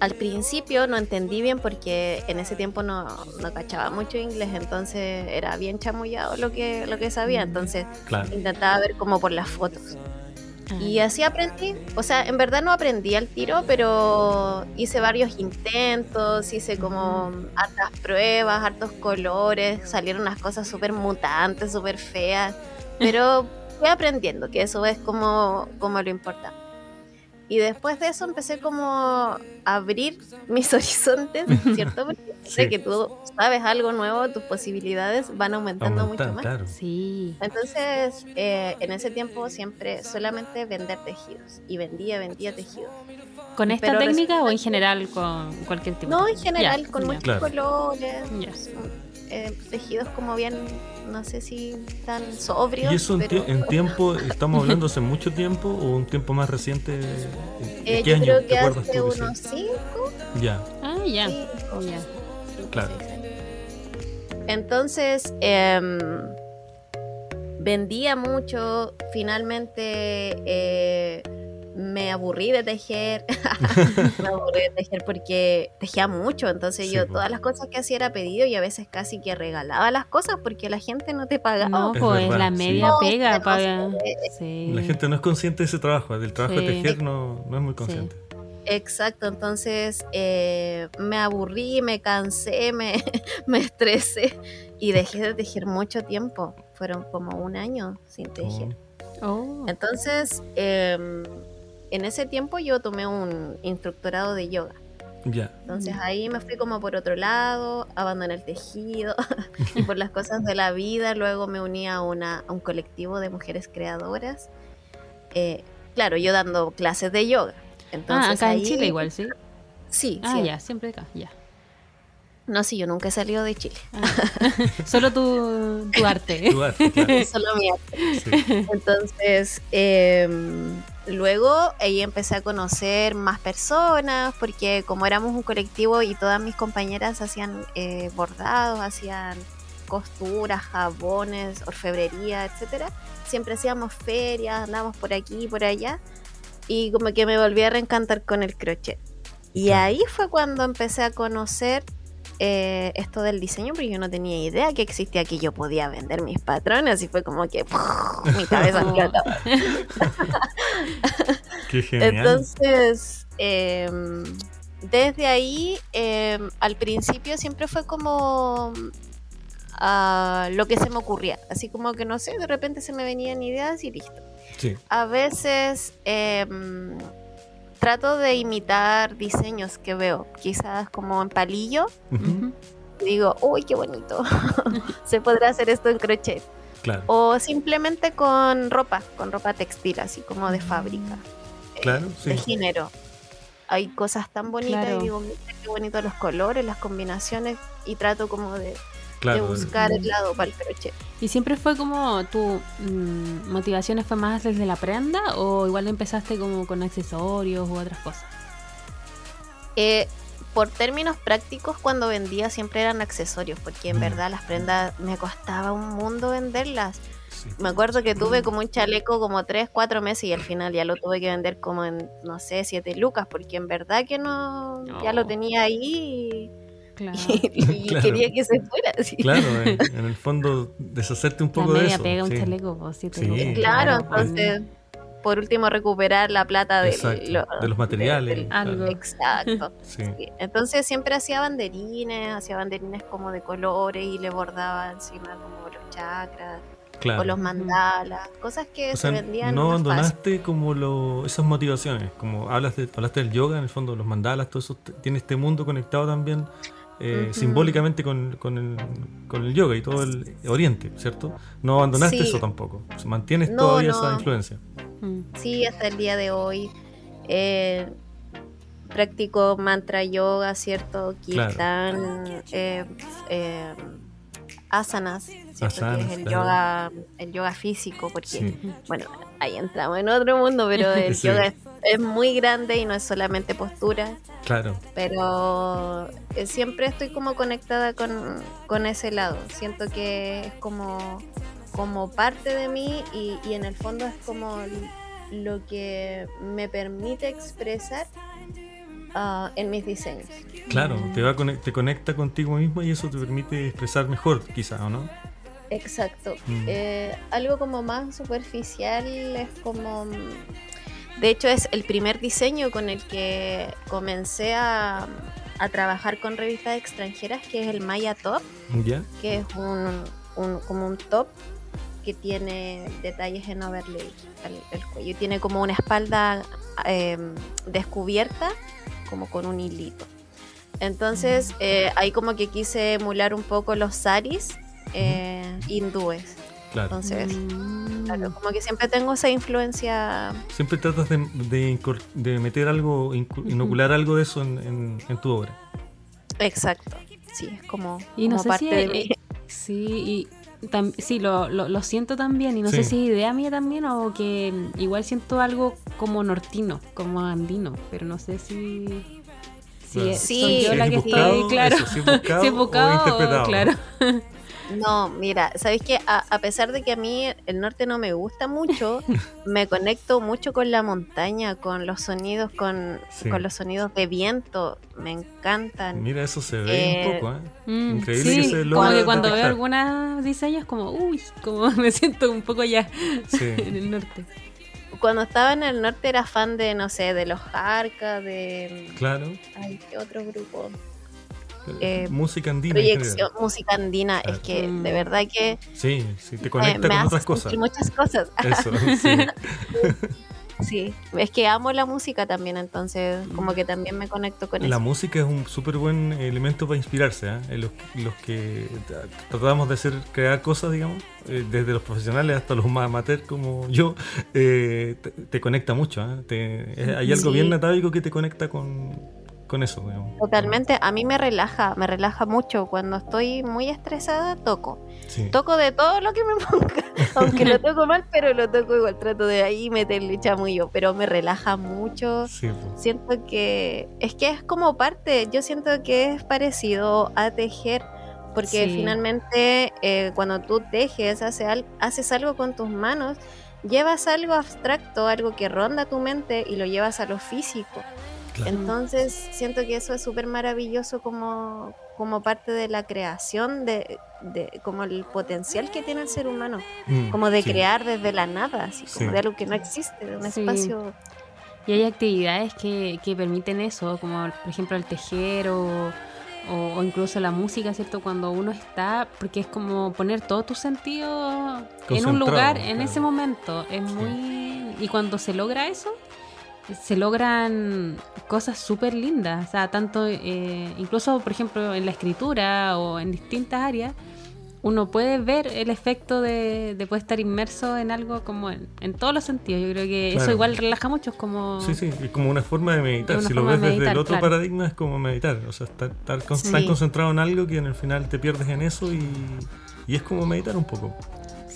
Al principio no entendí bien porque en ese tiempo no, no cachaba mucho inglés, entonces era bien chamullado lo que, lo que sabía, entonces Claro. intentaba ver como por las fotos. Y así aprendí, o sea, en verdad no aprendí al tiro, pero hice varios intentos, hice como hartas pruebas, hartos colores, salieron unas cosas súper mutantes, súper feas, pero fui aprendiendo, que eso es como, como lo importante. Y después de eso empecé como a abrir mis horizontes, ¿cierto? Porque sé Sí. que tú sabes algo nuevo, tus posibilidades van aumentando mucho más. claro. Sí. Entonces, eh, en ese tiempo siempre solamente vender tejidos. Y vendía, vendía tejidos. ¿Con esta Pero técnica o en general con cualquier tipo? No, en general, con muchos Claro. colores. Ya. eh, tejidos como bien, no sé si tan sobrios. ¿Y eso en, pero, en tiempo, estamos hablando hace mucho tiempo o un tiempo más reciente? ¿De eh, qué yo año creo te que acuerdas hace tú? sí? unos cinco, Ya, Ah, ya. cinco, Ya. cinco, Claro. Entonces, em, vendía mucho. Finalmente eh, me aburrí de tejer. me aburrí de tejer porque tejía mucho. Entonces, Sí, yo po. todas las cosas que hacía era pedido y a veces casi que regalaba las cosas porque la gente no te pagaba. No, Es pues la media pega no sé. Sí. la gente no es consciente de ese trabajo, del trabajo de tejer no, no es muy consciente. Exacto, entonces eh, me aburrí, me cansé, me, me estresé y dejé de tejer mucho tiempo. Fueron como un año sin tejer. Oh. Entonces, em, en ese tiempo yo tomé un instructorado de yoga. Ya, Entonces Ya. ahí me fui como por otro lado, abandoné el tejido y por las cosas de la vida. Luego me uní a, una, a un colectivo de mujeres creadoras. Eh, claro, yo dando clases de yoga. Entonces, ah, acá ahí- en Chile igual, ¿sí? Sí, Ah, sí. ya, siempre acá, ya. No, sí, yo nunca he salido de Chile. Solo tu, tu arte. Tu arte, claro. Solo mi arte. Sí. Entonces, em, luego ahí empecé a conocer más personas, porque como éramos un colectivo y todas mis compañeras hacían eh, bordados, hacían costuras, jabones, orfebrería, etcétera, siempre hacíamos ferias, andábamos por aquí y por allá, y como que me volví a reencantar con el crochet. Y ahí fue cuando empecé a conocer eh, esto del diseño, porque yo no tenía idea que existía que yo podía vender mis patrones, y fue como que mi cabeza explotó. Qué genial. Entonces, em, desde ahí, em, al principio siempre fue como ah, lo que se me ocurría. Así como que no sé, de repente se me venían ideas y listo. sí. A veces em, trato de imitar diseños que veo, quizás como en palillo. Digo, uy, qué bonito. se podrá hacer esto en crochet. Claro. O simplemente con ropa, con ropa textil, así como de fábrica. eh, Claro, sí. De género. Hay cosas tan bonitas Claro. y digo, mira qué bonitos los colores, las combinaciones y trato como de, de buscar el lado para el crochet. ¿Y siempre fue como tu mm, motivaciones fue más desde la prenda o igual empezaste como con accesorios u otras cosas? Eh, por términos prácticos, cuando vendía siempre eran accesorios, porque en Mm. verdad las prendas me costaba un mundo venderlas. Sí. Me acuerdo que tuve como un chaleco como 3, 4 meses y al final ya lo tuve que vender como en, no sé, 7 lucas, porque en verdad que no, ya lo tenía ahí Claro. y, y Claro. quería que se fuera. así. Claro, en, en el fondo, deshacerte un La poco de media eso. pega un sí. chaleco, pues, siete Sí. lucas. Claro, Claro, entonces, por último, recuperar la plata del- Exacto, lo- de los materiales. del- Algo. exacto. Sí. Sí, Entonces siempre hacía banderines, hacía banderines como de colores y le bordaba encima como los chakras Claro. o los mandalas, cosas que O se sea, vendían no más fácil. abandonaste como lo, esas motivaciones, como hablas de, hablaste del yoga, en el fondo los mandalas, todo eso tiene este mundo conectado también eh, simbólicamente con, con el, con el yoga y todo el oriente, ¿cierto? No abandonaste Sí. eso tampoco, o sea, mantienes No, todavía no. esa influencia. Mm. Sí, hasta el día de hoy. eh, practico mantra yoga, ¿cierto? Claro. Kirtan, eh, eh, asanas, ¿cierto? Asanas, que es el claro. yoga, el yoga físico, porque Sí, bueno, ahí entramos en otro mundo, pero el Sí. yoga es, es muy grande y no es solamente postura, claro, pero eh, siempre estoy como conectada con, con ese lado. Siento que es como, como parte de mí y, y en el fondo es como lo que me permite expresar ah, en mis diseños. claro, te, va a conec- te conecta contigo mismo y eso te permite expresar mejor, quizá, ¿o no? Exacto. Mm. Eh, algo como más superficial es como... mm, De hecho es el primer diseño con el que comencé a, a trabajar con revistas extranjeras, que es el Maya Top, que es un, un- como un top que tiene detalles en overlay el, el cuello. Tiene como una espalda eh, descubierta, como con un hilito. Entonces, eh, ahí como que quise emular un poco los saris eh, hindúes. Claro. Entonces, Mm. claro, como que siempre tengo esa influencia. Siempre tratas de, de meter algo, inocular algo de eso en, en- en tu obra. Exacto. Sí, es como, Y no como sé parte si, de eh, mí. sí, y tam- sí, lo, lo, lo siento también, y no Sí. sé si es idea mía también o que mm, igual siento algo como nortino, como andino, pero no sé si... Si Claro. es- Sí, soy yo si la es que buscado, estoy, claro. eso, si es buscado Si es buscado o- interpretado. claro. No, mira, ¿sabéis que a, a pesar de que a mí el norte no me gusta mucho, me conecto mucho con la montaña, con los sonidos, con, Sí. con los sonidos de viento, me encantan. Mira, eso se ve Eh, un poco, ¿eh? Mm, Increíble sí, que se como que cuando veo algunos diseños como, uy, como me siento un poco ya Sí. en el norte. Cuando estaba en el norte era fan de, no sé, de los Jarcas, de... Claro. Ay, ¿qué otro grupo? Eh, Eh, música andina. Proyección, música andina, es que de verdad que Sí, sí, te conecta me con otras cosas. muchas cosas. Eso, sí. Sí, es que amo la música también, entonces como que también me conecto con La eso. música es un súper buen elemento para inspirarse. ¿eh? En Los, los que tratamos de hacer, crear cosas, digamos, eh, desde los profesionales hasta los más amateurs como yo, eh, te, te conecta mucho. hay algo Sí. bien atávico que te conecta con, con eso, digamos. Totalmente, a mí me relaja, me relaja mucho. Cuando estoy muy estresada, toco. Sí. Toco de todo lo que me ponga, aunque lo toco mal, pero lo toco igual. Trato de ahí meterle chamullo, pero me relaja mucho. Sí, pues. Siento que es que es como parte, yo siento que es parecido a tejer, porque Sí. finalmente eh, cuando tú tejes, hace al- haces algo con tus manos, llevas algo abstracto, algo que ronda tu mente y lo llevas a lo físico. Claro. Entonces siento que eso es súper maravilloso como, como parte de la creación, de, de- como el potencial que tiene el ser humano, Mm, como de sí. crear desde la nada, así como Sí. de algo que no existe, de un Sí. espacio. Y hay actividades que, que permiten eso, como por ejemplo el tejer o, o- o incluso la música, ¿cierto? Cuando uno está, porque es como poner todos tus sentidos en un lugar en ese momento. Es muy... Y cuando se logra eso, se logran cosas súper lindas. O sea, tanto, eh, incluso por ejemplo en la escritura o en distintas áreas, uno puede ver el efecto de, de poder estar inmerso en algo como en, en todos los sentidos. Yo creo que eso igual relaja mucho, es como... Sí, sí, es como una forma de meditar. Si lo ves de desde el otro claro. paradigma, es como meditar. O sea, estar, estar con- Sí. tan concentrado en algo que en el final te pierdes en eso y, y es como meditar un poco.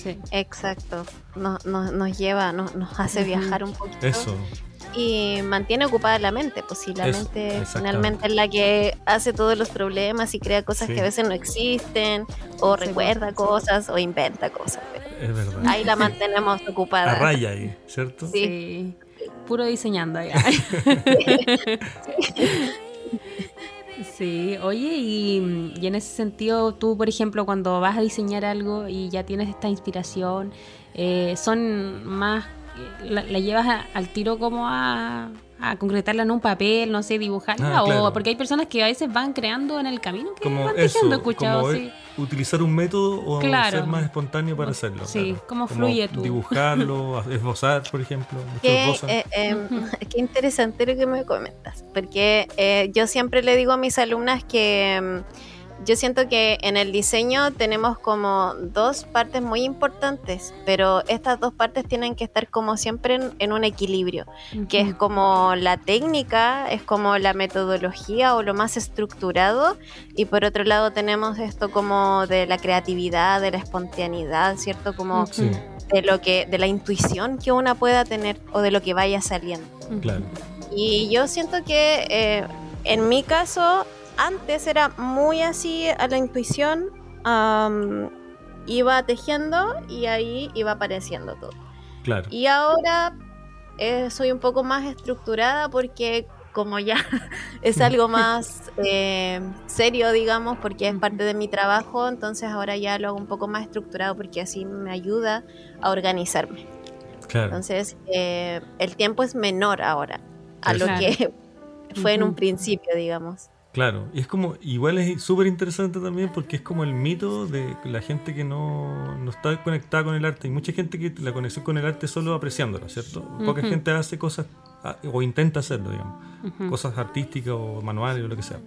Sí. Exacto, nos, nos, nos lleva, nos, nos hace viajar un poquito Eso. y mantiene ocupada la mente, pues si la Eso, mente finalmente es la que hace todos los problemas y crea cosas Sí. que a veces no existen, o Sí, recuerda cosas, o inventa cosas, pero Es verdad. ahí la mantenemos ocupada. A raya ahí, ¿cierto? Sí. Sí. Puro diseñando ahí. Sí, oye, y, y en ese sentido, tú, por ejemplo, cuando vas a diseñar algo y ya tienes esta inspiración, eh, son más, la, la llevas a- al tiro como a, a concretarla en un papel, no sé, dibujarla, Ah, o porque hay personas que a veces van creando en el camino que Como van eso, tejiendo, he escuchado, como sí. utilizar un método o Claro. ser más espontáneo para hacerlo. Sí, claro. cómo fluye tú. Dibujarlo, esbozar, por ejemplo. Qué, eh, eh, Ujú. qué interesante lo que me comentas, porque eh, yo siempre le digo a mis alumnas que mm, yo siento que en el diseño tenemos como dos partes muy importantes, pero estas dos partes tienen que estar como siempre en, en un equilibrio, que es como la técnica, es como la metodología o lo más estructurado, y por otro lado tenemos esto como de la creatividad, de la espontaneidad, ¿cierto? Como de lo que de la intuición que una pueda tener o de lo que vaya saliendo. Claro. Y yo siento que eh, en mi caso antes era muy así a la intuición, am, iba tejiendo y ahí iba apareciendo todo. Claro. Y ahora eh, soy un poco más estructurada porque como ya es algo más eh, serio, digamos, porque es parte de mi trabajo, entonces ahora ya lo hago un poco más estructurado porque así me ayuda a organizarme. Claro. Entonces eh, el tiempo es menor ahora a lo que fue en un principio, digamos. Claro, y es como, igual es súper interesante también porque es como el mito de la gente que no, no está conectada con el arte. Hay mucha gente que la conexión con el arte solo apreciándolo, ¿cierto? Poca gente hace cosas ah, o intenta hacerlo, digamos, cosas artísticas o manuales o lo que sea.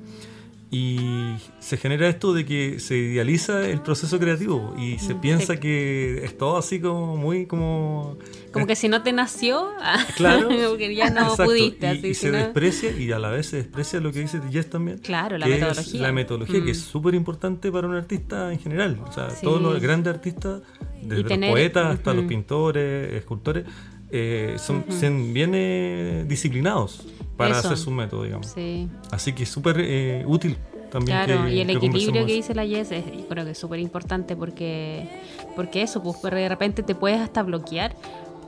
Y se genera esto de que se idealiza el proceso creativo y se Mm, piensa sí. que es todo así como muy como... Como que si no te nació, Claro. porque ya no Exacto, pudiste. y, así, y si se no- desprecia y a la vez se desprecia lo que dice Jess también. Claro, la metodología. la metodología, que Mm. es súper importante para un artista en general. O sea, Sí. todos los grandes artistas, desde tener- los poetas hasta los ujú. pintores, escultores, eh, son son bien eh, disciplinados para Eso. hacer su método, digamos. Sí, Así que es súper eh, útil también. claro, que- y el que equilibrio que dice la Yes es, creo que es súper importante porque, porque eso, pues de repente te puedes hasta bloquear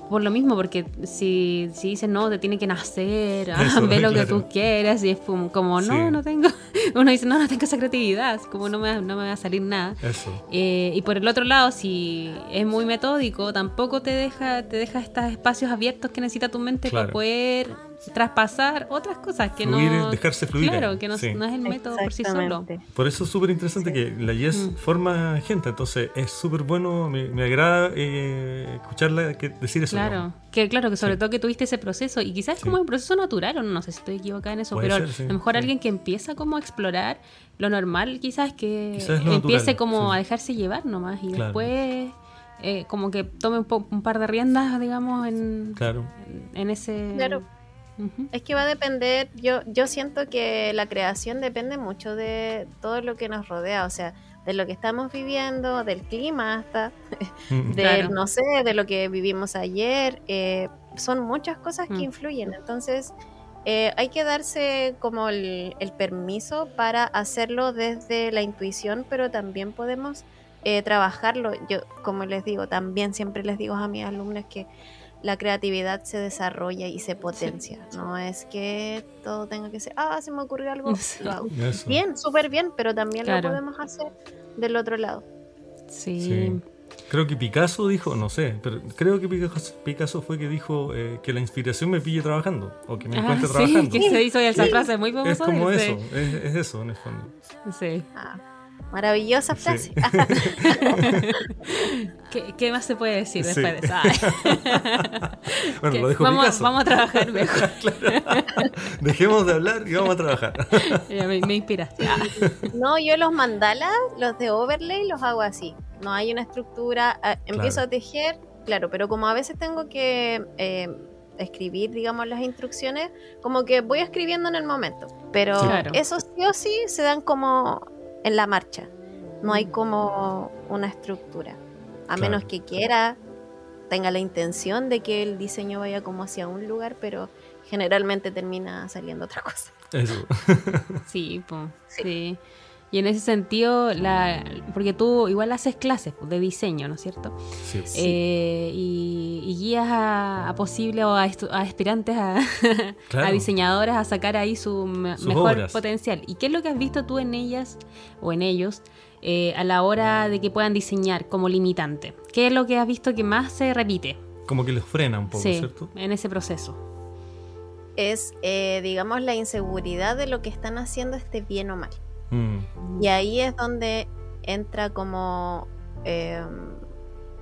por lo mismo, porque si, si dices no, te tiene que nacer, ah, Eso, ve lo que tú quieras, y es como, como, no, Sí. no tengo, uno dice, no, no tengo esa creatividad, como no me, va- no me va a salir nada. Eso. Eh, y por el otro lado, si es muy metódico, tampoco te deja, te deja estos espacios abiertos que necesita tu mente Claro. para poder traspasar otras cosas que Fluir, no... dejarse fluir Claro, que no, sí. no es el método por sí solo. Exactamente. Por eso es súper interesante que la Yes Mm. forma gente, entonces es súper bueno, me, me agrada eh, escucharla que- decir eso. Claro, ¿no? que claro, que sobre Sí. todo que tuviste ese proceso y quizás como un proceso natural o no, no sé si estoy equivocada en eso, Puede pero ser, sí, a lo mejor sí. alguien que empieza como a explorar lo normal quizás es que Quizás es lo empiece natural, como sí. a dejarse llevar nomás y Claro. después eh, como que tome un, po- un par de riendas, digamos, en, Claro. en, en ese... Claro. Es que va a depender, yo, yo siento que la creación depende mucho de todo lo que nos rodea, o sea, de lo que estamos viviendo, del clima hasta, Mm, de, Claro. no sé, de lo que vivimos ayer, eh, son muchas cosas que Mm. influyen, entonces eh, hay que darse como el, el permiso para hacerlo desde la intuición, pero también podemos eh, trabajarlo. Yo, como les digo, también siempre les digo a mis alumnos que la creatividad se desarrolla y se potencia, no es que todo tenga que ser, ah, se me ocurrió algo, Sí. Bien, súper bien, pero también Claro. lo podemos hacer del otro lado. Sí. Sí. Creo que Picasso dijo, no sé, pero creo que Picasso, Picasso fue que dijo eh, que la inspiración me pille trabajando o que me Ah, encuentre sí, trabajando. que se hizo esa Sí. frase muy famosa. Es como eso, es, es eso en el fondo. Sí. Ah, maravillosa Sí. frase. ¿Qué, qué más se puede decir Sí. después de eso? Bueno, lo dejo vamos, Picasso. vamos a trabajar mejor. Dejemos de hablar y vamos a trabajar. Me, me inspiraste. Ah. No, yo los mandalas, los de overlay, los hago así. No hay una estructura. ah, Empiezo a tejer, claro, pero como a veces tengo que eh, escribir, digamos, las instrucciones, como que voy escribiendo en el momento. Pero. Claro. eso sí o sí se dan como en la marcha. No hay Mm. como una estructura. A Claro. menos que quiera, tenga la intención de que el diseño vaya como hacia un lugar, pero generalmente termina saliendo otra cosa. Eso. Sí, Sí. sí. Y en ese sentido, la, porque tú igual haces clases po, de diseño, ¿no es cierto? Sí. Eh, y, y guías a, a posibles o a, aspirantes a, Claro. a diseñadoras a sacar ahí su me- Sus mejor obras. potencial. ¿Y qué es lo que has visto tú en ellas o en ellos eh, a la hora de que puedan diseñar como limitante? ¿Qué es lo que has visto que más se repite? Como que les frena un poco, sí, ¿cierto? en ese proceso. es, eh, digamos, la inseguridad de lo que están haciendo esté bien o mal. Mm, Y ahí es donde entra como eh,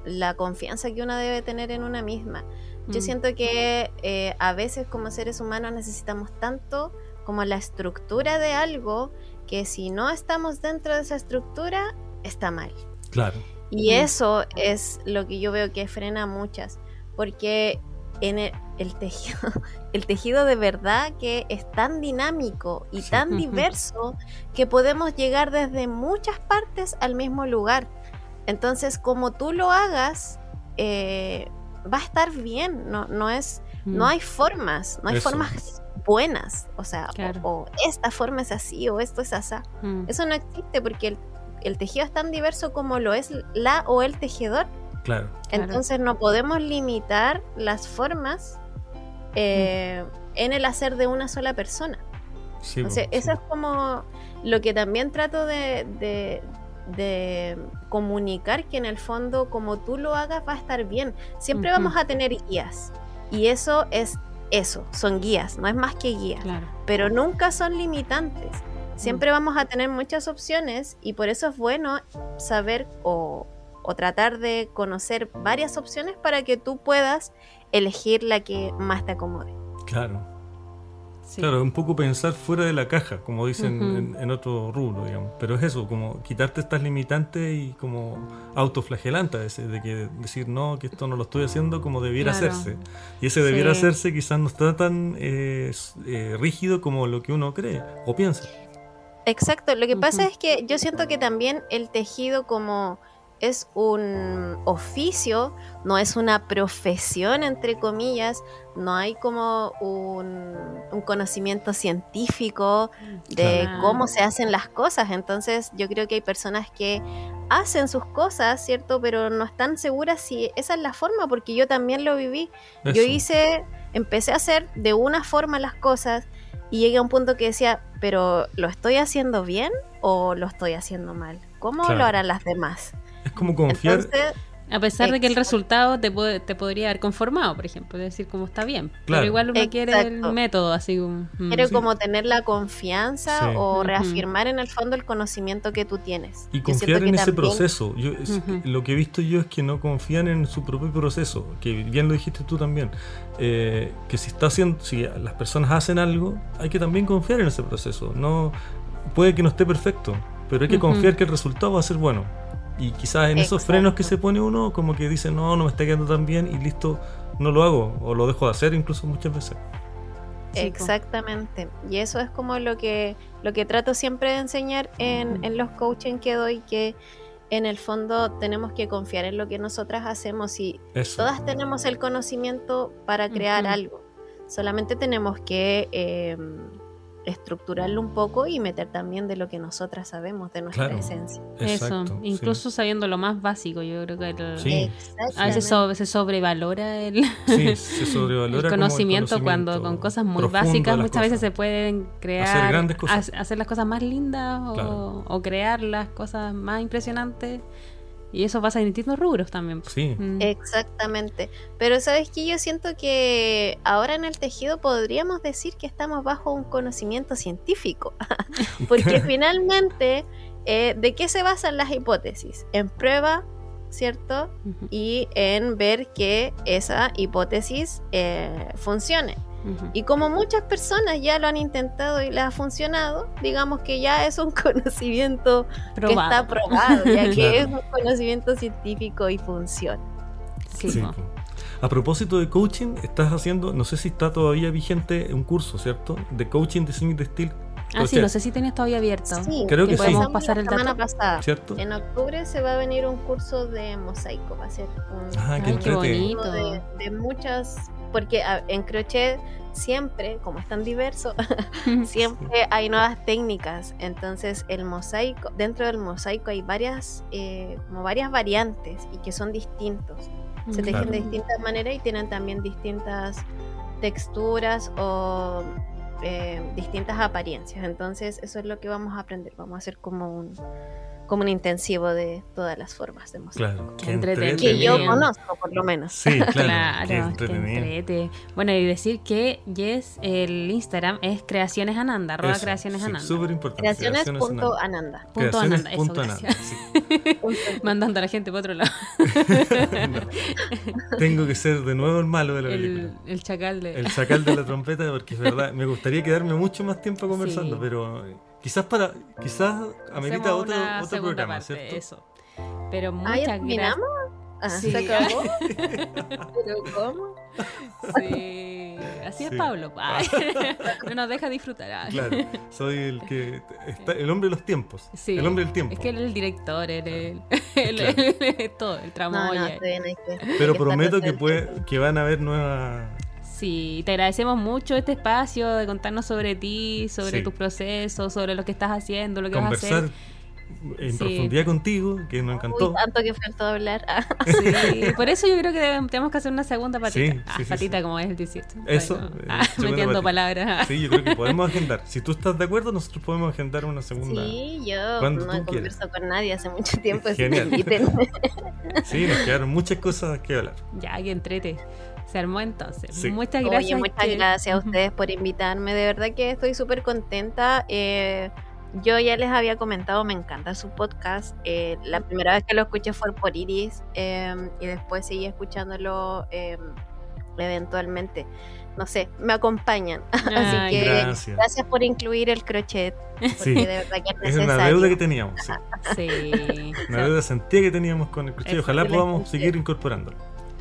la confianza que uno debe tener en una misma. Yo Mm. siento que eh, a veces como seres humanos necesitamos tanto como la estructura de algo que si no estamos dentro de esa estructura, está mal. claro. Y Mm. eso es lo que yo veo que frena a muchas, porque en el, el tejido, el tejido de verdad que es tan dinámico y tan diverso que podemos llegar desde muchas partes al mismo lugar. Entonces, como tú lo hagas, eh, va a estar bien, no, no es, no Mm. hay formas, no hay Eso. formas buenas, o sea, o- esta forma es así o esto es así. Mm. Eso no existe porque el, el tejido es tan diverso como lo es la o el tejedor. Claro. Claro. Entonces no podemos limitar las formas eh, en el hacer de una sola persona. Sí, Entonces, po, eso sí. es como lo que también trato de, de- de comunicar, que en el fondo como tú lo hagas va a estar bien. Siempre vamos a tener guías. Y eso es eso, son guías, no es más que guías Claro. pero nunca son limitantes. Siempre vamos a tener muchas opciones y por eso es bueno saber o, o tratar de conocer varias opciones para que tú puedas elegir la que más te acomode. Claro. Sí. Claro, un poco pensar fuera de la caja, como dicen en, en otro rubro, digamos. Pero es eso, como quitarte estas limitantes y como autoflagelante a veces, de que decir, no, que esto no lo estoy haciendo como debiera Claro. hacerse. Y ese debiera Sí. hacerse quizás no está tan eh, eh, rígido como lo que uno cree o piensa. Exacto, lo que pasa es que yo siento que también el tejido como es un oficio, no es una profesión, entre comillas, no hay como un, un conocimiento científico de Claro. cómo se hacen las cosas. Entonces yo creo que hay personas que hacen sus cosas, ¿cierto? Pero no están seguras si esa es la forma, porque yo también lo viví. Yo hice, empecé a hacer de una forma las cosas y llegué a un punto que decía, pero ¿lo estoy haciendo bien o lo estoy haciendo mal? ¿Cómo Claro. lo harán las demás? Es como confiar, Entonces, A pesar de que el Exacto. resultado te, puede- te podría haber conformado, por ejemplo, decir como está bien. Claro. Pero igual uno quiere el Exacto. método, así como... mm. Quiero Sí. como tener la confianza Sí. o reafirmar en el fondo el conocimiento que tú tienes. Y confiar que en ese también- proceso. Yo, es-. Lo que he visto yo es que no confían en su propio proceso, que bien lo dijiste tú también, eh, que si está haciendo, si las personas hacen algo, hay que también confiar en ese proceso. No puede que no esté perfecto, pero hay que confiar que el resultado va a ser bueno. Y quizás en esos frenos que se pone uno, como que dice, no, no me está quedando tan bien y listo, no lo hago, o lo dejo de hacer incluso muchas veces. Exactamente. Y eso es como lo que, lo que trato siempre de enseñar en, en los coaching que doy, que en el fondo tenemos que confiar en lo que nosotras hacemos y Eso. todas tenemos el conocimiento para crear algo. Solamente tenemos que eh, estructurarlo un poco y meter también de lo que nosotras sabemos, de nuestra Claro. esencia. Exacto, Eso, sí. incluso sabiendo lo más básico, yo creo que el- Sí. a veces se sobrevalora el, Sí, se sobrevalora el como conocimiento, cuando con cosas muy básicas muchas veces se pueden crear, grandes cosas. ha- hacer las cosas más lindas o, Claro. o crear las cosas más impresionantes. Y eso pasa en distintos rubros también. Sí, Mm. Exactamente. Pero sabes que yo siento que ahora en el tejido podríamos decir que estamos bajo un conocimiento científico. Porque finalmente, eh, ¿de qué se basan las hipótesis? En prueba, ¿cierto? Y en ver que esa hipótesis eh, funcione. Y como muchas personas ya lo han intentado y les ha funcionado, digamos que ya es un conocimiento que está probado, ya que Claro. es un conocimiento científico y funciona. Sí, Sí. A propósito de coaching, estás haciendo, no sé si está todavía vigente un curso, ¿cierto? De coaching, diseño y textil. Ah, sí, no sé si tienes todavía abierto. Sí, Creo que sí. podemos empezamos pasar la el semana dato. pasada. ¿Cierto? En octubre se va a venir un curso de mosaico, va a ser un Ah, qué Ay, qué bonito. de, de muchas, porque en crochet siempre, como es tan diverso, siempre hay nuevas técnicas. Entonces el mosaico, dentro del mosaico hay varias, eh, como varias variantes y que son distintos. Se tejen Claro. de distintas maneras y tienen también distintas texturas o eh, distintas apariencias. Entonces eso es lo que vamos a aprender. Vamos a hacer como un como un intensivo de todas las formas de mosaico. Claro, Qué qué entretenido. Que yo conozco por lo menos. Sí, claro. Claro, entrete. Bueno, y decir que Yes, el Instagram es Creaciones Ananda, arroba Eso, Creaciones sí, Ananda. Súper importante. Creaciones.ananda. Punto Creaciones Ananda, eso, punto. Ananda, sí. Mandando a la gente por otro lado. No. Tengo que ser de nuevo el malo de la El, película. el chacal de. El sacal de la trompeta, porque es verdad, me gustaría quedarme mucho más tiempo conversando, Sí. pero quizás para, quizás amerita Hacemos otro, una otro programa, parte, ¿cierto? Eso. Pero Ah, ¿ya muchas terminamos? Ah, Sí. ¿Se acabó? ¿Pero cómo? gracias. Sí. Así es. Pablo. Ay, no nos deja disfrutar. Ay. Claro, soy el que está, el hombre de los tiempos, Sí. el hombre del tiempo. Es que él es el director, él es el, Claro. el- todo, el No, tramoya. no, está bien, hay que- hay Pero prometo que puede, que van a haber nuevas. Sí, te agradecemos mucho este espacio de contarnos sobre ti, sobre Sí. tus procesos, sobre lo que estás haciendo, lo que vas a conversar hacer. en Sí. profundidad contigo, que nos Uy, encantó. tanto que faltó hablar. Ah, Sí, por eso yo creo que debemos- tenemos que hacer una segunda patita. Sí, ah, patita sí. como es el 18. Eso, Bueno, eh, ah, metiendo palabras. Sí, yo creo que podemos agendar. Si tú estás de acuerdo, nosotros podemos agendar una segunda. Sí, yo Cuando no converso con nadie hace mucho tiempo. Genial. Sí, nos quedaron muchas cosas que hablar. Ya, que entrete. Se armó entonces. Sí. Muchas gracias. Oye, muchas que- gracias a ustedes por invitarme. De verdad que estoy súper contenta. Eh, yo ya les había comentado, me encanta su podcast. Eh, la primera vez que lo escuché fue por Iris eh, y después seguí escuchándolo eh, eventualmente. No sé, me acompañan. Así que Gracias. gracias por incluir el crochet. Sí, de verdad que es es una deuda que teníamos. sí. Sí. Una deuda sentía que teníamos con el crochet. Ojalá podamos seguir incorporándolo.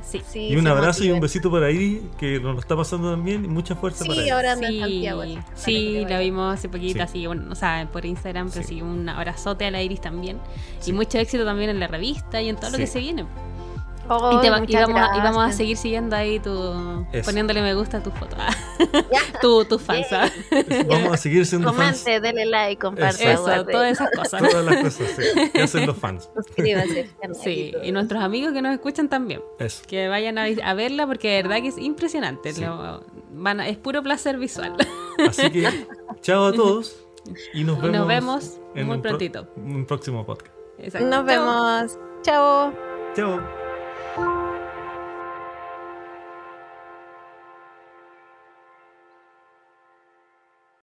Sí. Sí, Y un abrazo y un besito para Iris, que nos lo está pasando también. Y mucha fuerza para Sí, ella. ahora Sí, Santiago. sí, la vimos hace poquito, Sí. así, bueno, o sea, por Instagram, pero Sí. sí, un abrazote a la Iris también. Sí. Y mucho éxito también en la revista y en todo lo que se viene. Oh, y, te va- y muchas vamos, a, y vamos a gracias. seguir siguiendo ahí tu. Eso. poniéndole me gusta a tus fotos. Tu, tus fans. Yay. ah. Vamos a seguir siendo fans. Comente, dele like, comparta, Eso, guarde, todas esas cosas. Todas las cosas sí, que hacen los fans. suscríbase. Sí, y nuestros amigos que nos escuchan también. Eso. Que vayan a, a verla porque de verdad que es impresionante. Sí. Lo- van a- es puro placer visual. Así que, chao a todos. Y nos vemos, nos vemos en muy un pro- un próximo podcast. Exacto. Nos Chao. vemos. Chao. Chao. Chao.